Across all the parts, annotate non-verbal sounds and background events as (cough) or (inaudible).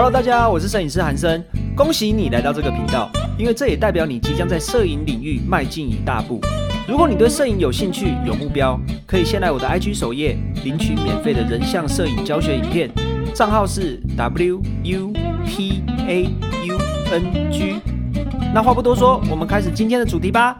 Hello，大家好，我是摄影师韩生，恭喜你来到这个频道，因为这也代表你即将在摄影领域迈进一大步。如果你对摄影有兴趣、有目标，可以先来我的 IG 首页领取免费的人像摄影教学影片，账号是 W U P A U N G。那话不多说，我们开始今天的主题吧。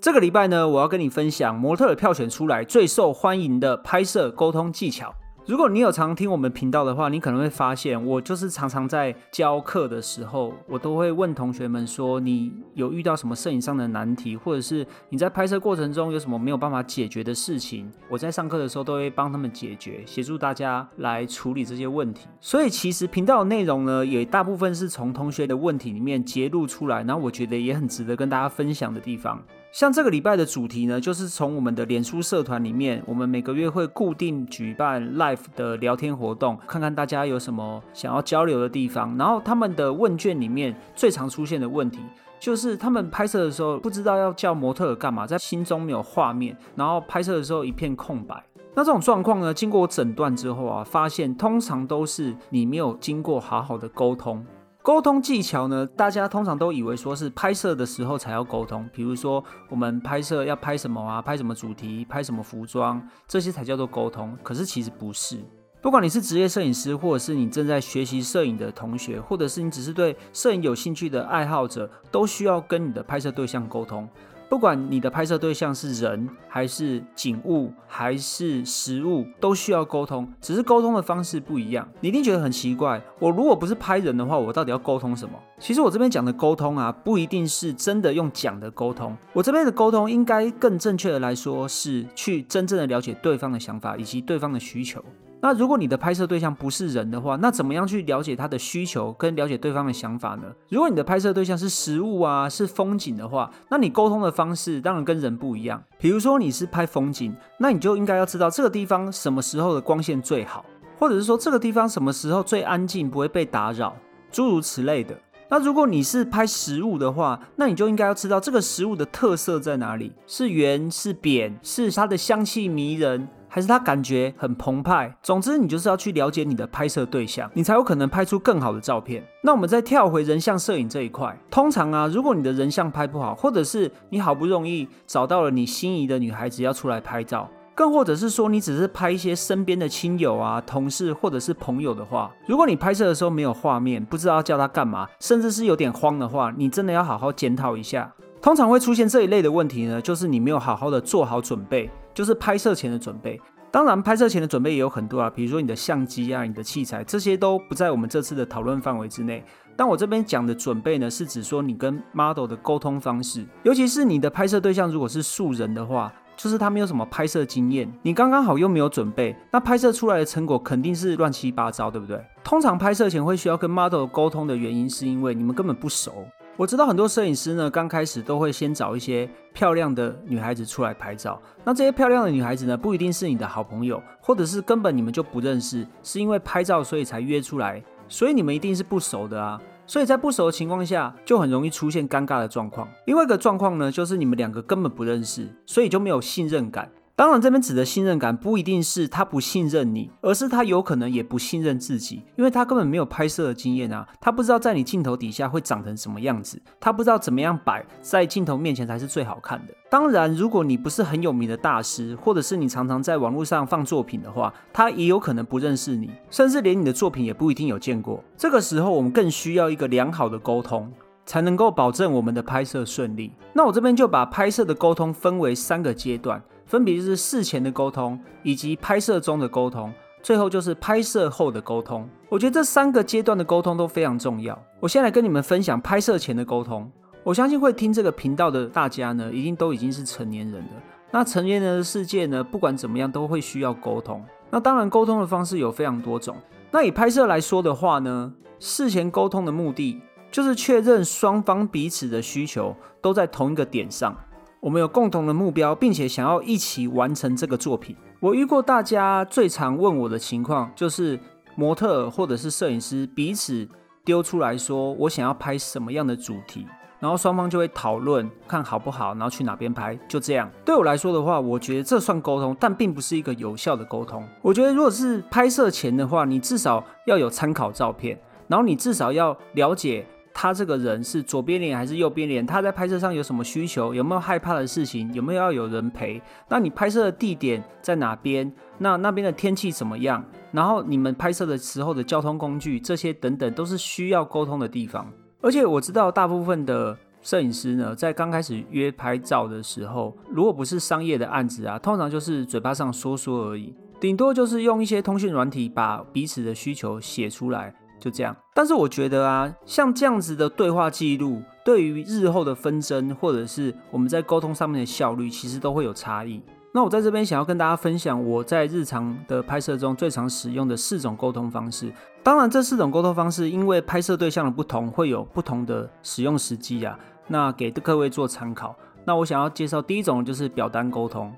这个礼拜呢，我要跟你分享模特票选出来最受欢迎的拍摄沟通技巧。如果你有常听我们频道的话，你可能会发现，我就是常常在教课的时候，我都会问同学们说，你有遇到什么摄影上的难题，或者是你在拍摄过程中有什么没有办法解决的事情，我在上课的时候都会帮他们解决，协助大家来处理这些问题。所以其实频道的内容呢，也大部分是从同学的问题里面揭露出来，然后我觉得也很值得跟大家分享的地方。像这个礼拜的主题呢，就是从我们的脸书社团里面，我们每个月会固定举办 live 的聊天活动，看看大家有什么想要交流的地方。然后他们的问卷里面最常出现的问题，就是他们拍摄的时候不知道要叫模特干嘛，在心中没有画面，然后拍摄的时候一片空白。那这种状况呢，经过诊断之后啊，发现通常都是你没有经过好好的沟通。沟通技巧呢？大家通常都以为说是拍摄的时候才要沟通，比如说我们拍摄要拍什么啊，拍什么主题，拍什么服装，这些才叫做沟通。可是其实不是，不管你是职业摄影师，或者是你正在学习摄影的同学，或者是你只是对摄影有兴趣的爱好者，都需要跟你的拍摄对象沟通。不管你的拍摄对象是人还是景物还是食物，都需要沟通，只是沟通的方式不一样。你一定觉得很奇怪，我如果不是拍人的话，我到底要沟通什么？其实我这边讲的沟通啊，不一定是真的用讲的沟通，我这边的沟通应该更正确的来说，是去真正的了解对方的想法以及对方的需求。那如果你的拍摄对象不是人的话，那怎么样去了解他的需求跟了解对方的想法呢？如果你的拍摄对象是食物啊，是风景的话，那你沟通的方式当然跟人不一样。比如说你是拍风景，那你就应该要知道这个地方什么时候的光线最好，或者是说这个地方什么时候最安静，不会被打扰，诸如此类的。那如果你是拍食物的话，那你就应该要知道这个食物的特色在哪里，是圆是扁，是它的香气迷人。还是他感觉很澎湃。总之，你就是要去了解你的拍摄对象，你才有可能拍出更好的照片。那我们再跳回人像摄影这一块，通常啊，如果你的人像拍不好，或者是你好不容易找到了你心仪的女孩子要出来拍照，更或者是说你只是拍一些身边的亲友啊、同事或者是朋友的话，如果你拍摄的时候没有画面，不知道叫他干嘛，甚至是有点慌的话，你真的要好好检讨一下。通常会出现这一类的问题呢，就是你没有好好的做好准备。就是拍摄前的准备，当然拍摄前的准备也有很多啊，比如说你的相机啊、你的器材，这些都不在我们这次的讨论范围之内。但我这边讲的准备呢，是指说你跟 model 的沟通方式，尤其是你的拍摄对象如果是素人的话，就是他没有什么拍摄经验，你刚刚好又没有准备，那拍摄出来的成果肯定是乱七八糟，对不对？通常拍摄前会需要跟 model 沟通的原因，是因为你们根本不熟。我知道很多摄影师呢，刚开始都会先找一些漂亮的女孩子出来拍照。那这些漂亮的女孩子呢，不一定是你的好朋友，或者是根本你们就不认识，是因为拍照所以才约出来，所以你们一定是不熟的啊。所以在不熟的情况下，就很容易出现尴尬的状况。另外一个状况呢，就是你们两个根本不认识，所以就没有信任感。当然，这边指的信任感不一定是他不信任你，而是他有可能也不信任自己，因为他根本没有拍摄的经验啊，他不知道在你镜头底下会长成什么样子，他不知道怎么样摆在镜头面前才是最好看的。当然，如果你不是很有名的大师，或者是你常常在网络上放作品的话，他也有可能不认识你，甚至连你的作品也不一定有见过。这个时候，我们更需要一个良好的沟通，才能够保证我们的拍摄顺利。那我这边就把拍摄的沟通分为三个阶段。分别就是事前的沟通，以及拍摄中的沟通，最后就是拍摄后的沟通。我觉得这三个阶段的沟通都非常重要。我先来跟你们分享拍摄前的沟通。我相信会听这个频道的大家呢，一定都已经是成年人了。那成年人的世界呢，不管怎么样都会需要沟通。那当然，沟通的方式有非常多种。那以拍摄来说的话呢，事前沟通的目的就是确认双方彼此的需求都在同一个点上。我们有共同的目标，并且想要一起完成这个作品。我遇过大家最常问我的情况，就是模特或者是摄影师彼此丢出来说，我想要拍什么样的主题。然后双方就会讨论看好不好，然后去哪边拍，就这样。对我来说的话，我觉得这算沟通，但并不是一个有效的沟通。我觉得如果是拍摄前的话，你至少要有参考照片，然后你至少要了解。他这个人是左边脸还是右边脸？他在拍摄上有什么需求？有没有害怕的事情？有没有要有人陪？那你拍摄的地点在哪边？那那边的天气怎么样？然后你们拍摄的时候的交通工具这些等等，都是需要沟通的地方。而且我知道大部分的摄影师呢，在刚开始约拍照的时候，如果不是商业的案子啊，通常就是嘴巴上说说而已，顶多就是用一些通讯软体把彼此的需求写出来。就这样，但是我觉得啊，像这样子的对话记录，对于日后的纷争，或者是我们在沟通上面的效率，其实都会有差异。那我在这边想要跟大家分享，我在日常的拍摄中最常使用的四种沟通方式。当然，这四种沟通方式因为拍摄对象的不同，会有不同的使用时机啊。那给各位做参考。那我想要介绍第一种就是表单沟通。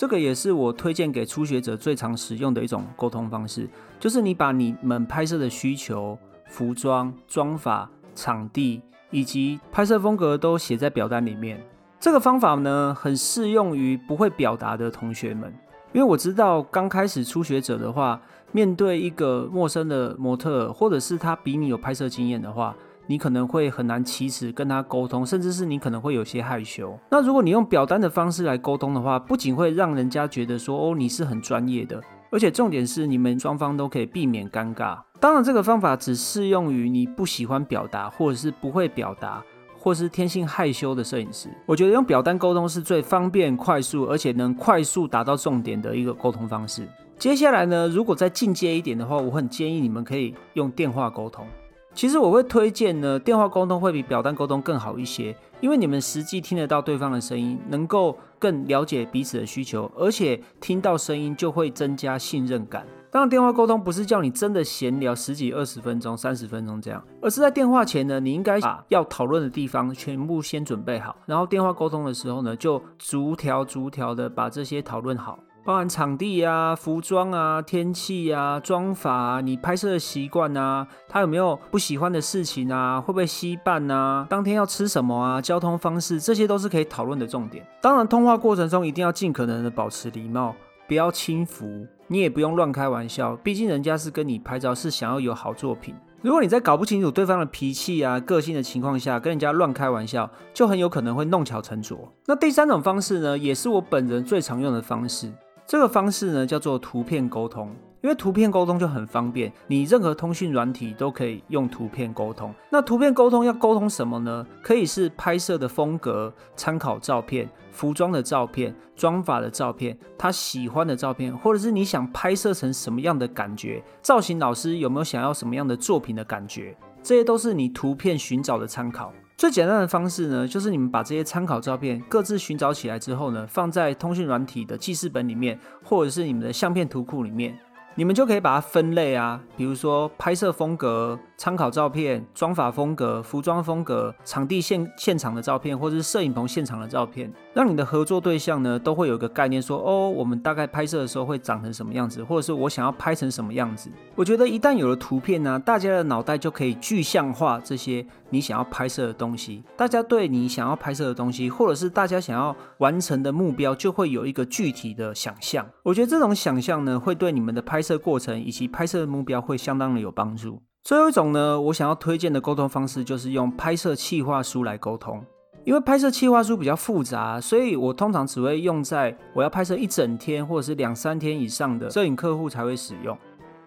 这个也是我推荐给初学者最常使用的一种沟通方式，就是你把你们拍摄的需求、服装、妆法、场地以及拍摄风格都写在表单里面。这个方法呢，很适用于不会表达的同学们，因为我知道刚开始初学者的话，面对一个陌生的模特，或者是他比你有拍摄经验的话。你可能会很难启齿跟他沟通，甚至是你可能会有些害羞。那如果你用表单的方式来沟通的话，不仅会让人家觉得说哦你是很专业的，而且重点是你们双方都可以避免尴尬。当然，这个方法只适用于你不喜欢表达，或者是不会表达，或是天性害羞的摄影师。我觉得用表单沟通是最方便、快速，而且能快速达到重点的一个沟通方式。接下来呢，如果再进阶一点的话，我很建议你们可以用电话沟通。其实我会推荐呢，电话沟通会比表单沟通更好一些，因为你们实际听得到对方的声音，能够更了解彼此的需求，而且听到声音就会增加信任感。当然，电话沟通不是叫你真的闲聊十几、二十分钟、三十分钟这样，而是在电话前呢，你应该把要讨论的地方全部先准备好，然后电话沟通的时候呢，就逐条逐条的把这些讨论好。包含场地啊、服装啊、天气啊、妆法，你拍摄的习惯啊，他有没有不喜欢的事情啊？会不会稀办啊？当天要吃什么啊？交通方式，这些都是可以讨论的重点。当然，通话过程中一定要尽可能的保持礼貌，不要轻浮，你也不用乱开玩笑，毕竟人家是跟你拍照，是想要有好作品。如果你在搞不清楚对方的脾气啊、个性的情况下，跟人家乱开玩笑，就很有可能会弄巧成拙。那第三种方式呢，也是我本人最常用的方式。这个方式呢叫做图片沟通，因为图片沟通就很方便，你任何通讯软体都可以用图片沟通。那图片沟通要沟通什么呢？可以是拍摄的风格、参考照片、服装的照片、妆法的照片、他喜欢的照片，或者是你想拍摄成什么样的感觉？造型老师有没有想要什么样的作品的感觉？这些都是你图片寻找的参考。最简单的方式呢，就是你们把这些参考照片各自寻找起来之后呢，放在通讯软体的记事本里面，或者是你们的相片图库里面。你们就可以把它分类啊，比如说拍摄风格、参考照片、妆法风格、服装风格、场地现现场的照片，或者是摄影棚现场的照片，让你的合作对象呢都会有一个概念，说哦，我们大概拍摄的时候会长成什么样子，或者是我想要拍成什么样子。我觉得一旦有了图片呢，大家的脑袋就可以具象化这些你想要拍摄的东西，大家对你想要拍摄的东西，或者是大家想要完成的目标，就会有一个具体的想象。我觉得这种想象呢，会对你们的拍。拍摄过程以及拍摄的目标会相当的有帮助。最后一种呢，我想要推荐的沟通方式就是用拍摄企划书来沟通。因为拍摄企划书比较复杂，所以我通常只会用在我要拍摄一整天或者是两三天以上的摄影客户才会使用。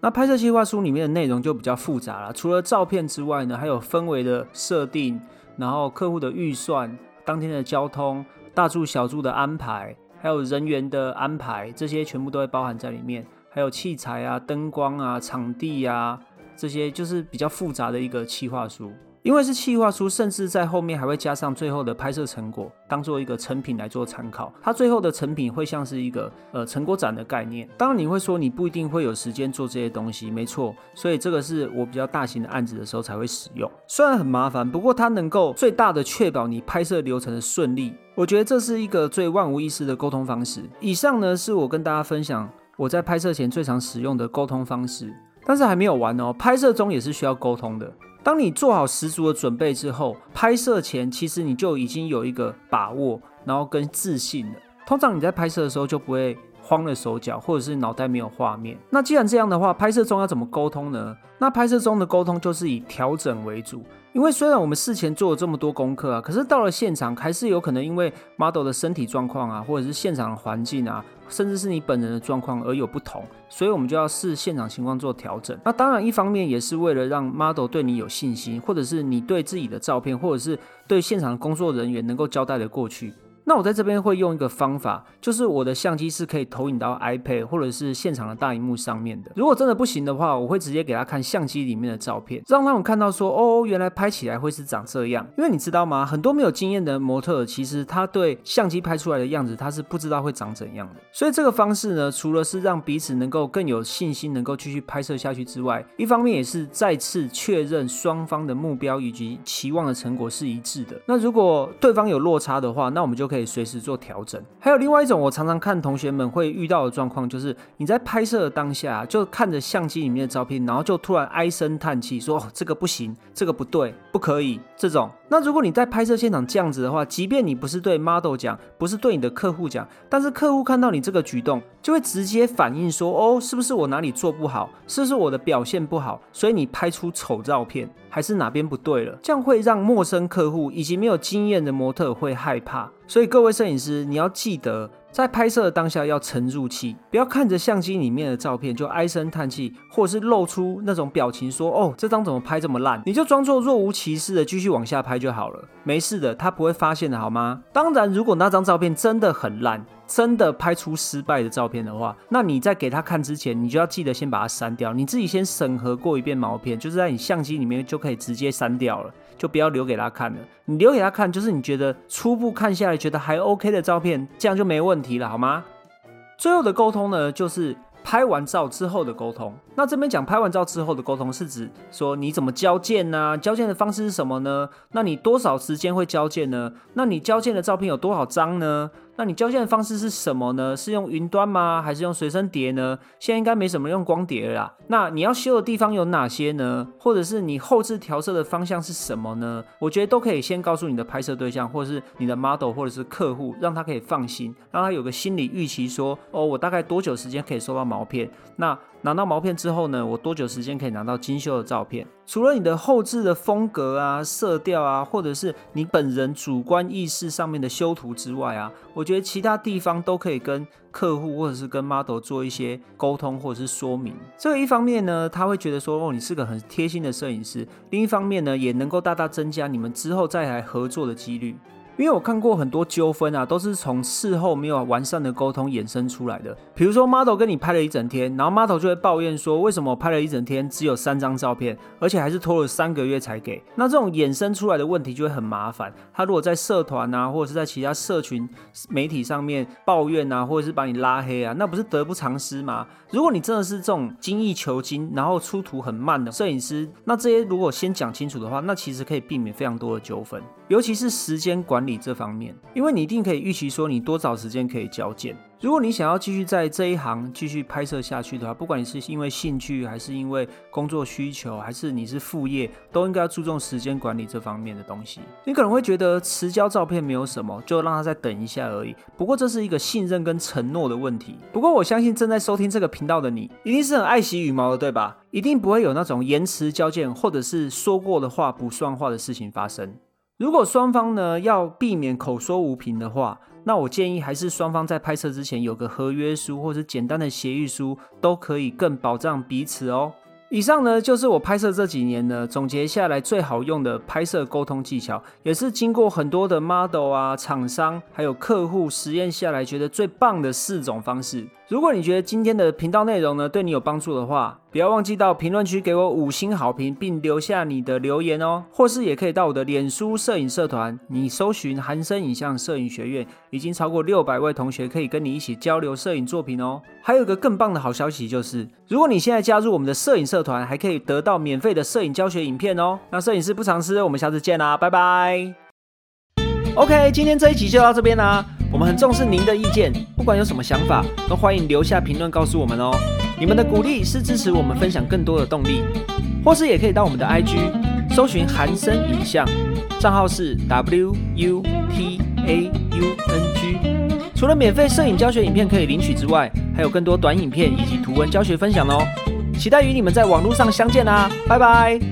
那拍摄企划书里面的内容就比较复杂了，除了照片之外呢，还有氛围的设定，然后客户的预算、当天的交通、大住小住的安排，还有人员的安排，这些全部都会包含在里面。还有器材啊、灯光啊、场地啊，这些就是比较复杂的一个企划书。因为是企划书，甚至在后面还会加上最后的拍摄成果，当做一个成品来做参考。它最后的成品会像是一个呃成果展的概念。当然你会说你不一定会有时间做这些东西，没错。所以这个是我比较大型的案子的时候才会使用。虽然很麻烦，不过它能够最大的确保你拍摄流程的顺利。我觉得这是一个最万无一失的沟通方式。以上呢是我跟大家分享。我在拍摄前最常使用的沟通方式，但是还没有完哦。拍摄中也是需要沟通的。当你做好十足的准备之后，拍摄前其实你就已经有一个把握，然后跟自信了。通常你在拍摄的时候就不会慌了手脚，或者是脑袋没有画面。那既然这样的话，拍摄中要怎么沟通呢？那拍摄中的沟通就是以调整为主。因为虽然我们事前做了这么多功课啊，可是到了现场还是有可能因为 model 的身体状况啊，或者是现场的环境啊，甚至是你本人的状况而有不同，所以我们就要视现场情况做调整。那当然，一方面也是为了让 model 对你有信心，或者是你对自己的照片，或者是对现场的工作人员能够交代的过去。那我在这边会用一个方法，就是我的相机是可以投影到 iPad 或者是现场的大荧幕上面的。如果真的不行的话，我会直接给他看相机里面的照片，让他们看到说，哦，原来拍起来会是长这样。因为你知道吗？很多没有经验的模特，其实他对相机拍出来的样子，他是不知道会长怎样的。所以这个方式呢，除了是让彼此能够更有信心，能够继续拍摄下去之外，一方面也是再次确认双方的目标以及期望的成果是一致的。那如果对方有落差的话，那我们就可以。以随时做调整。还有另外一种，我常常看同学们会遇到的状况，就是你在拍摄的当下，就看着相机里面的照片，然后就突然唉声叹气，说哦这个不行，这个不对，不可以。这种，那如果你在拍摄现场这样子的话，即便你不是对 model 讲，不是对你的客户讲，但是客户看到你这个举动，就会直接反映说，哦，是不是我哪里做不好？是不是我的表现不好？所以你拍出丑照片，还是哪边不对了？这样会让陌生客户以及没有经验的模特会害怕。所以各位摄影师，你要记得，在拍摄的当下要沉住气，不要看着相机里面的照片就唉声叹气，或者是露出那种表情说：“哦，这张怎么拍这么烂？”你就装作若无其事的继续往下拍就好了，没事的，他不会发现的，好吗？当然，如果那张照片真的很烂。真的拍出失败的照片的话，那你在给他看之前，你就要记得先把它删掉。你自己先审核过一遍毛片，就是在你相机里面就可以直接删掉了，就不要留给他看了。你留给他看，就是你觉得初步看下来觉得还 OK 的照片，这样就没问题了，好吗？最后的沟通呢，就是拍完照之后的沟通。那这边讲拍完照之后的沟通，是指说你怎么交件呢？交件的方式是什么呢？那你多少时间会交件呢？那你交件的照片有多少张呢？那你交线的方式是什么呢？是用云端吗？还是用随身碟呢？现在应该没什么用光碟了啦。那你要修的地方有哪些呢？或者是你后置调色的方向是什么呢？我觉得都可以先告诉你的拍摄对象，或者是你的 model，或者是客户，让他可以放心，让他有个心理预期，说哦，我大概多久时间可以收到毛片？那拿到毛片之后呢，我多久时间可以拿到精修的照片？除了你的后置的风格啊、色调啊，或者是你本人主观意识上面的修图之外啊，我觉得其他地方都可以跟客户或者是跟 model 做一些沟通或者是说明。这一方面呢，他会觉得说哦，你是个很贴心的摄影师；另一方面呢，也能够大大增加你们之后再来合作的几率。因为我看过很多纠纷啊，都是从事后没有完善的沟通衍生出来的。比如说，model 跟你拍了一整天，然后 model 就会抱怨说，为什么拍了一整天只有三张照片，而且还是拖了三个月才给。那这种衍生出来的问题就会很麻烦。他如果在社团啊，或者是在其他社群媒体上面抱怨啊，或者是把你拉黑啊，那不是得不偿失吗？如果你真的是这种精益求精，然后出图很慢的摄影师，那这些如果先讲清楚的话，那其实可以避免非常多的纠纷，尤其是时间管理这方面，因为你一定可以预期说你多少时间可以交件。如果你想要继续在这一行继续拍摄下去的话，不管你是因为兴趣，还是因为工作需求，还是你是副业，都应该要注重时间管理这方面的东西。你可能会觉得迟交照片没有什么，就让他再等一下而已。不过这是一个信任跟承诺的问题。不过我相信正在收听这个频道的你，一定是很爱惜羽毛的，对吧？一定不会有那种延迟交件，或者是说过的话不算话的事情发生。如果双方呢要避免口说无凭的话，那我建议还是双方在拍摄之前有个合约书或者简单的协议书，都可以更保障彼此哦。以上呢就是我拍摄这几年呢总结下来最好用的拍摄沟通技巧，也是经过很多的 model 啊、厂商还有客户实验下来觉得最棒的四种方式。如果你觉得今天的频道内容呢对你有帮助的话，不要忘记到评论区给我五星好评，并留下你的留言哦。或是也可以到我的脸书摄影社团，你搜寻韩生影像摄影学院，已经超过 (laughs) 六百位同学可以跟你一起交流摄影作品哦。还有个更棒的好消息就是，如果你现在加入我们的摄影社团，还可以得到免费的摄影教学影片哦。那摄影师不常吃，我们下次见啦，拜拜。OK，今天这一集就到这边啦。我们很重视您的意见，不管有什么想法，都欢迎留下评论告诉我们哦。你们的鼓励是支持我们分享更多的动力，或是也可以到我们的 IG 搜寻韩生影像，账号是 W U T A U N G。除了免费摄影教学影片可以领取之外，还有更多短影片以及图文教学分享哦。期待与你们在网络上相见啦，拜拜。